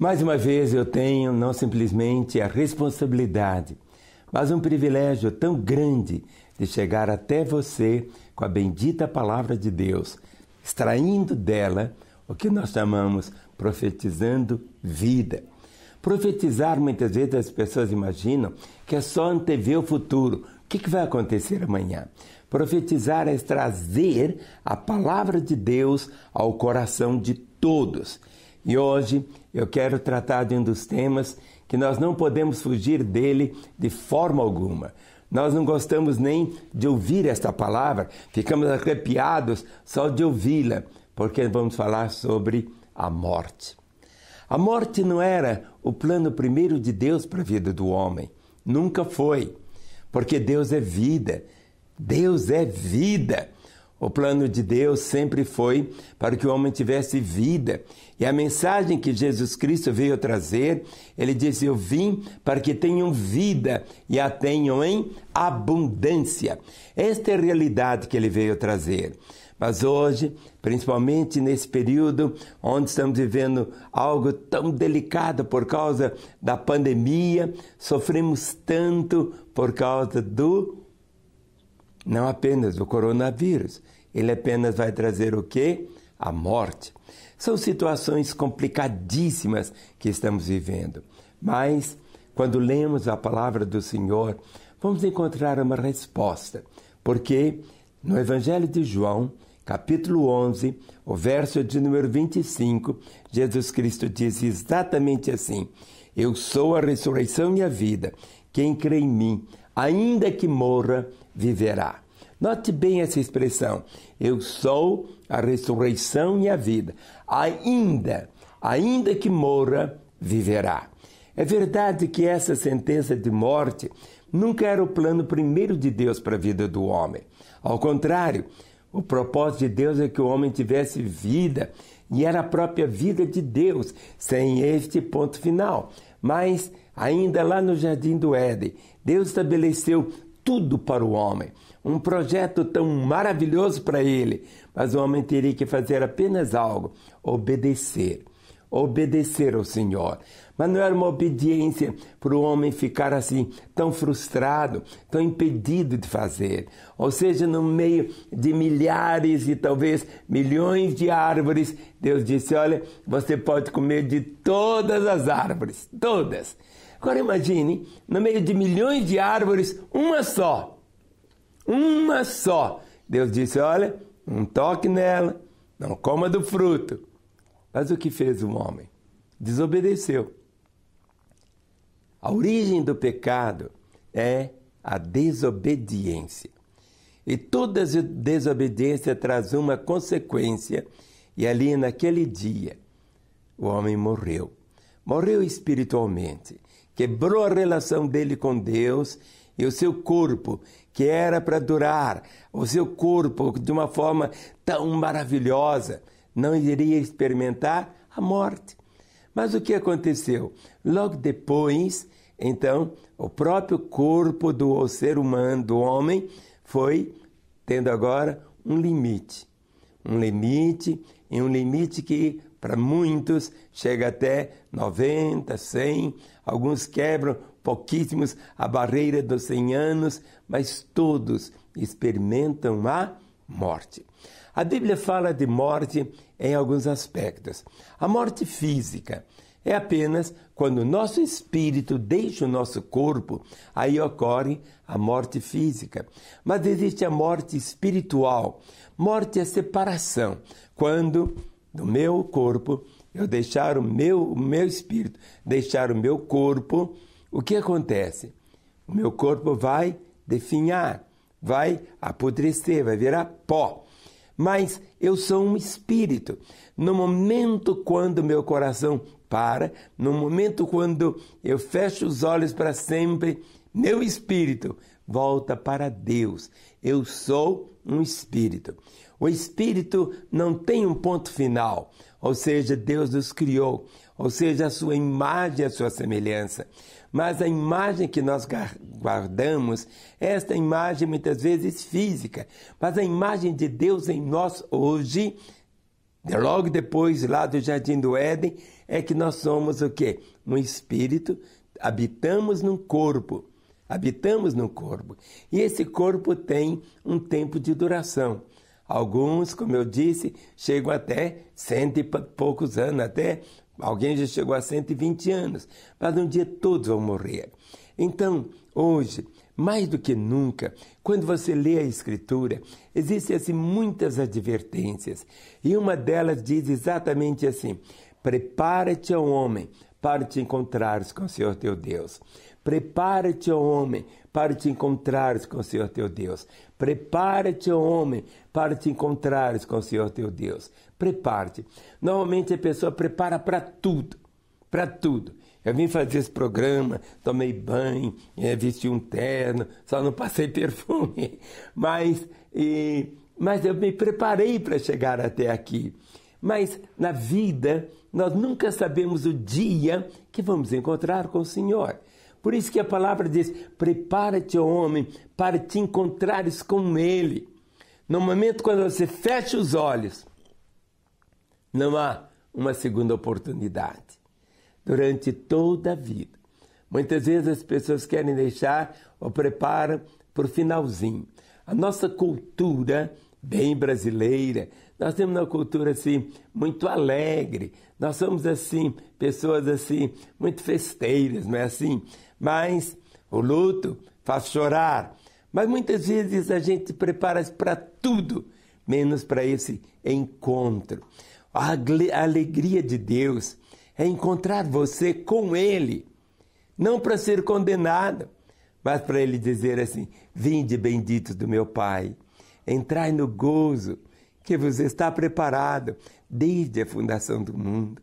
Mais uma vez eu tenho não simplesmente a responsabilidade, mas um privilégio tão grande de chegar até você com a bendita palavra de Deus, extraindo dela o que nós chamamos profetizando vida. Profetizar, muitas vezes as pessoas imaginam que é só antever o futuro. O que, vai acontecer amanhã? Profetizar é trazer a palavra de Deus ao coração de todos. E hoje eu quero tratar de um dos temas que nós não podemos fugir dele de forma alguma. Nós não gostamos nem de ouvir esta palavra, ficamos arrepiados só de ouvi-la, porque vamos falar sobre a morte. A morte não era o plano primeiro de Deus para a vida do homem. Nunca foi. Porque Deus é vida. Deus é vida. O plano de Deus sempre foi para que o homem tivesse vida. E a mensagem que Jesus Cristo veio trazer, ele disse: Eu vim para que tenham vida e a tenham em abundância. Esta é a realidade que ele veio trazer. Mas hoje, principalmente nesse período onde estamos vivendo algo tão delicado por causa da pandemia, sofremos tanto por causa do não apenas do coronavírus, ele apenas vai trazer o quê? A morte. São situações complicadíssimas que estamos vivendo, mas quando lemos a palavra do Senhor, vamos encontrar uma resposta, porque no Evangelho de João, capítulo 11, o verso de número 25, Jesus Cristo diz exatamente assim: Eu sou a ressurreição e a vida. Quem crê em mim, ainda que morra, viverá. Note bem essa expressão. Eu sou a ressurreição e a vida. Ainda, ainda que morra, viverá. É verdade que essa sentença de morte nunca era o plano primeiro de Deus para a vida do homem. Ao contrário, o propósito de Deus é que o homem tivesse vida e era a própria vida de Deus, sem este ponto final. Mas, ainda lá no jardim do Éden, Deus estabeleceu tudo para o homem, um projeto tão maravilhoso para ele, mas o homem teria que fazer apenas algo: obedecer. Obedecer ao Senhor. Mas não era uma obediência para o homem ficar assim, tão frustrado, tão impedido de fazer. Ou seja, no meio de milhares e talvez milhões de árvores, Deus disse: Olha, você pode comer de todas as árvores, todas. Agora imagine, no meio de milhões de árvores, uma só. Uma só. Deus disse: Olha, não toque nela, não coma do fruto. Mas o que fez o homem? Desobedeceu. A origem do pecado é a desobediência. E toda desobediência traz uma consequência, e ali naquele dia o homem morreu. Morreu espiritualmente, quebrou a relação dele com Deus e o seu corpo, que era para durar, o seu corpo de uma forma tão maravilhosa, não iria experimentar a morte. Mas o que aconteceu? Logo depois, então, o próprio corpo do ser humano, do homem, foi tendo agora um limite. Um limite, e um limite que para muitos chega até 90, 100, alguns quebram pouquíssimos a barreira dos 100 anos, mas todos experimentam a morte. A Bíblia fala de morte em alguns aspectos. A morte física é apenas quando o nosso espírito deixa o nosso corpo, aí ocorre a morte física. Mas existe a morte espiritual. Morte é separação. Quando do meu corpo eu deixar o meu, o meu espírito, deixar o meu corpo, o que acontece? O meu corpo vai definhar, vai apodrecer, vai virar pó mas eu sou um espírito. No momento quando meu coração para, no momento quando eu fecho os olhos para sempre, meu espírito volta para Deus. Eu sou um espírito. O espírito não tem um ponto final, ou seja, Deus nos criou, ou seja, a sua imagem, a sua semelhança. Mas a imagem que nós guardamos, esta imagem muitas vezes física, mas a imagem de Deus em nós hoje, logo depois lá do Jardim do Éden, é que nós somos o quê? Um espírito, habitamos num corpo. Habitamos num corpo. E esse corpo tem um tempo de duração. Alguns, como eu disse, chegam até cento e poucos anos, até alguém já chegou a 120 anos. Mas um dia todos vão morrer. Então, hoje, mais do que nunca, quando você lê a Escritura, existem assim muitas advertências. E uma delas diz exatamente assim: Prepara-te ao homem para te encontrares com o Senhor teu Deus. Prepara-te, ó homem, para te encontrares com o Senhor teu Deus. Prepara-te, ó homem, para te encontrares com o Senhor teu Deus. Prepare-te. Normalmente a pessoa prepara para tudo, para tudo. Eu vim fazer esse programa, tomei banho, é, vesti um terno, só não passei perfume. Mas, e, mas eu me preparei para chegar até aqui. Mas na vida, nós nunca sabemos o dia que vamos encontrar com o Senhor. Por isso que a palavra diz: prepara-te, homem, para te encontrares com Ele. No momento quando você fecha os olhos, não há uma segunda oportunidade. Durante toda a vida. Muitas vezes as pessoas querem deixar ou preparam para o finalzinho. A nossa cultura, bem brasileira, nós temos uma cultura assim muito alegre. Nós somos assim pessoas assim muito festeiras, não é assim? Mas o luto faz chorar. Mas muitas vezes a gente prepara-se para tudo, menos para esse encontro. A alegria de Deus é encontrar você com Ele, não para ser condenado, mas para Ele dizer assim: Vinde benditos do meu Pai, entrai no gozo que você está preparado desde a fundação do mundo.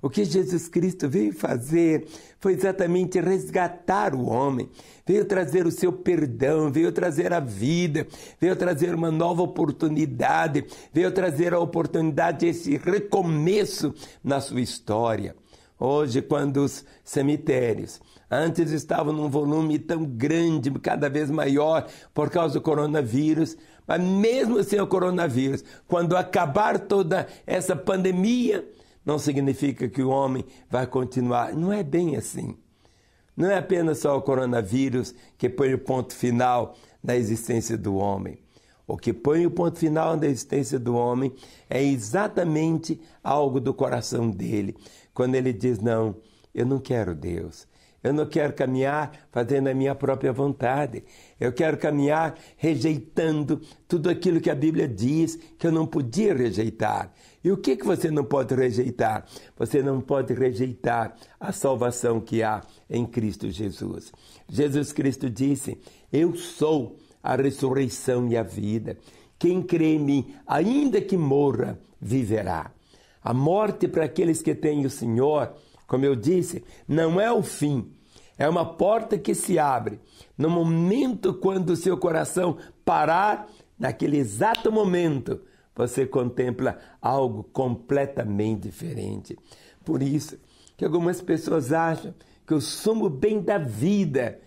O que Jesus Cristo veio fazer foi exatamente resgatar o homem, veio trazer o seu perdão, veio trazer a vida, veio trazer uma nova oportunidade, veio trazer a oportunidade, esse recomeço na sua história. Hoje, quando os cemitérios antes estavam num volume tão grande, cada vez maior, por causa do coronavírus, mas mesmo sem o coronavírus, quando acabar toda essa pandemia, não significa que o homem vai continuar. Não é bem assim. Não é apenas só o coronavírus que põe o ponto final na existência do homem. O que põe o ponto final na existência do homem é exatamente algo do coração dele. Quando ele diz: Não, eu não quero Deus, eu não quero caminhar fazendo a minha própria vontade. Eu quero caminhar rejeitando tudo aquilo que a Bíblia diz que eu não podia rejeitar. E o que, que você não pode rejeitar? Você não pode rejeitar a salvação que há em Cristo Jesus. Jesus Cristo disse: Eu sou a ressurreição e a vida. Quem crê em mim, ainda que morra, viverá. A morte para aqueles que têm o Senhor como eu disse, não é o fim, é uma porta que se abre. No momento quando o seu coração parar, naquele exato momento, você contempla algo completamente diferente. Por isso que algumas pessoas acham que o sumo bem da vida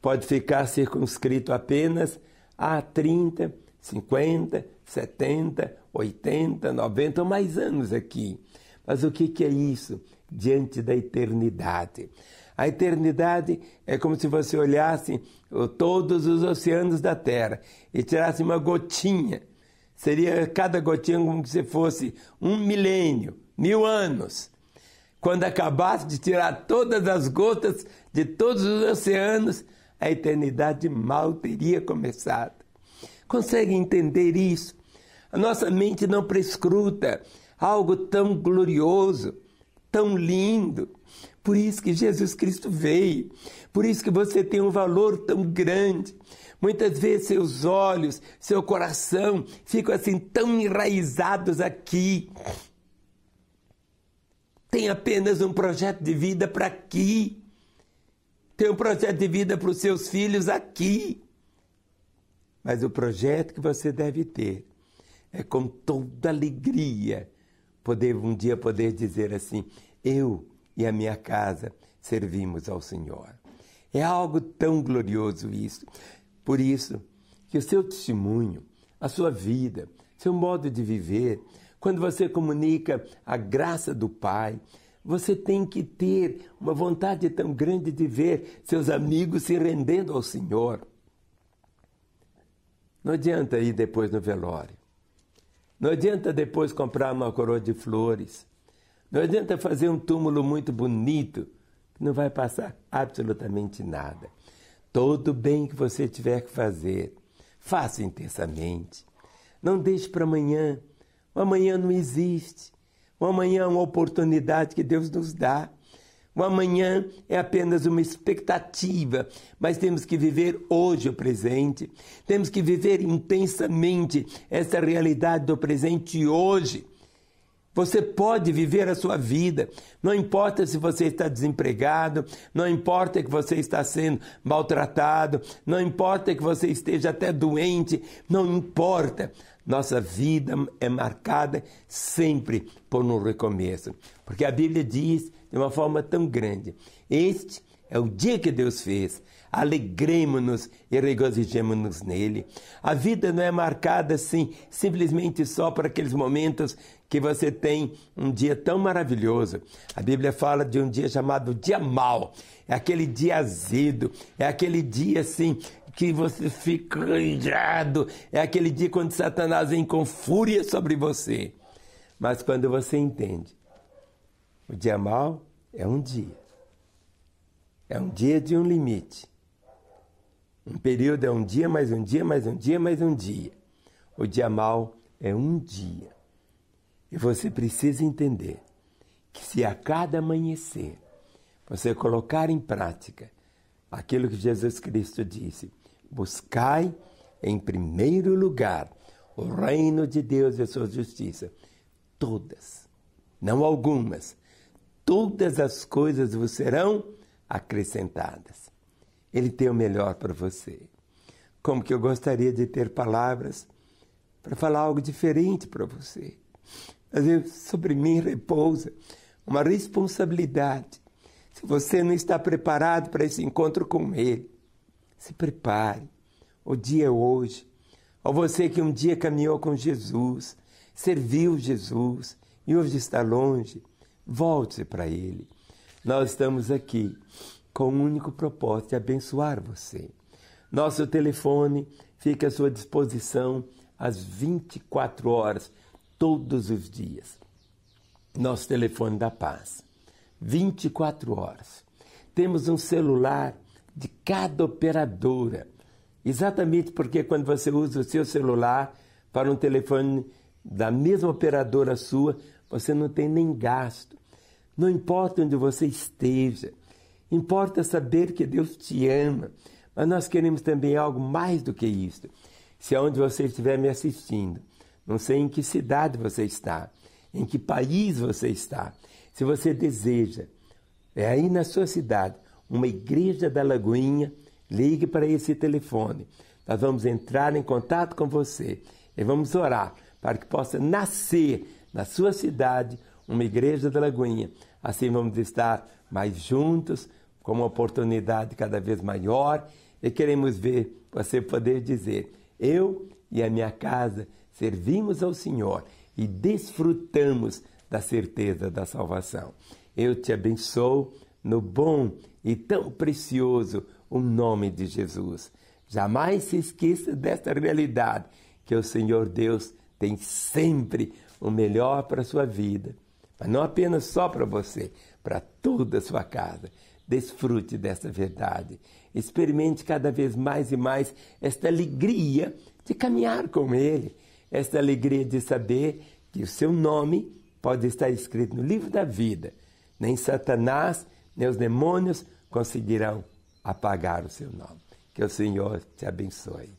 pode ficar circunscrito apenas a 30, 50, 70, 80, 90 ou mais anos aqui. Mas o que, é isso? diante da eternidade. A eternidade é como se você olhasse todos os oceanos da Terra e tirasse uma gotinha. Seria cada gotinha como se fosse um milênio, mil anos. Quando acabasse de tirar todas as gotas de todos os oceanos, a eternidade mal teria começado. Consegue entender isso? A nossa mente não prescruta algo tão glorioso tão lindo. Por isso que Jesus Cristo veio. Por isso que você tem um valor tão grande. Muitas vezes seus olhos, seu coração ficam assim tão enraizados aqui. Tem apenas um projeto de vida para aqui. Tem um projeto de vida para os seus filhos aqui. Mas o projeto que você deve ter é com toda alegria poder um dia poder dizer assim: eu e a minha casa servimos ao Senhor. É algo tão glorioso isso. Por isso que o seu testemunho, a sua vida, seu modo de viver, quando você comunica a graça do Pai, Você tem que ter uma vontade tão grande de ver seus amigos se rendendo ao Senhor. Não adianta ir depois no velório. Não adianta depois comprar uma coroa de flores. Não adianta fazer um túmulo muito bonito, que não vai passar absolutamente nada. Todo bem que você tiver que fazer, faça intensamente. Não deixe para amanhã. O amanhã não existe. O amanhã é uma oportunidade que Deus nos dá. O amanhã é apenas uma expectativa, mas temos que viver hoje o presente. Temos que viver intensamente essa realidade do presente hoje. Você pode viver a sua vida. Não importa se você está desempregado, não importa que você está sendo maltratado, não importa que você esteja até doente, não importa. Nossa vida é marcada sempre por um recomeço. Porque a Bíblia diz de uma forma tão grande: Este é o dia que Deus fez. Alegremos-nos e regozijemos-nos nele. A vida não é marcada assim, simplesmente só por aqueles momentos que você tem um dia tão maravilhoso. A Bíblia fala de um dia chamado dia mau. É aquele dia azedo, é aquele dia assim que você fica irado. É aquele dia quando Satanás vem com fúria sobre você. Mas quando você entende, o dia mal é um dia. É um dia de um limite. Um período é um dia, mais um dia, mais um dia, mais um dia. O dia mal é um dia. E você precisa entender que se a cada amanhecer você colocar em prática aquilo que Jesus Cristo disse, Buscai em primeiro lugar o reino de Deus e a sua justiça. Todas, não algumas, todas as coisas vos serão acrescentadas. Ele tem o melhor para você. Como que eu gostaria de ter palavras para falar algo diferente para você. Mas sobre mim repousa uma responsabilidade. Se você não está preparado para esse encontro com Ele, se prepare. O dia é hoje. Ou você que um dia caminhou com Jesus, serviu Jesus e hoje está longe, volte para Ele. Nós estamos aqui com o único propósito de abençoar você. Nosso telefone fica à sua disposição às 24 horas, todos os dias. Nosso telefone da paz. 24 horas. Temos um celular de cada operadora. Exatamente porque quando você usa o seu celular para um telefone da mesma operadora sua, você não tem nem gasto. Não importa onde você esteja, importa saber que Deus te ama. Mas nós queremos também algo mais do que isso. Se aonde você estiver me assistindo, não sei em que cidade você está, em que país você está, se você deseja, é aí na sua cidade, uma igreja da Lagoinha, ligue para esse telefone. Nós vamos entrar em contato com você e vamos orar para que possa nascer na sua cidade uma igreja da Lagoinha. Assim vamos estar mais juntos, com uma oportunidade cada vez maior e queremos ver você poder dizer: Eu e a minha casa servimos ao Senhor e desfrutamos da certeza da salvação. Eu te abençoo no bom e tão precioso o nome de Jesus. Jamais se esqueça desta realidade, que o Senhor Deus tem sempre o melhor para a sua vida, mas não apenas só para você, para toda a sua casa. Desfrute dessa verdade. Experimente cada vez mais e mais esta alegria de caminhar com Ele, esta alegria de saber que o seu nome pode estar escrito no livro da vida. Nem Satanás, nem os demônios conseguirão apagar o seu nome. Que o Senhor te abençoe.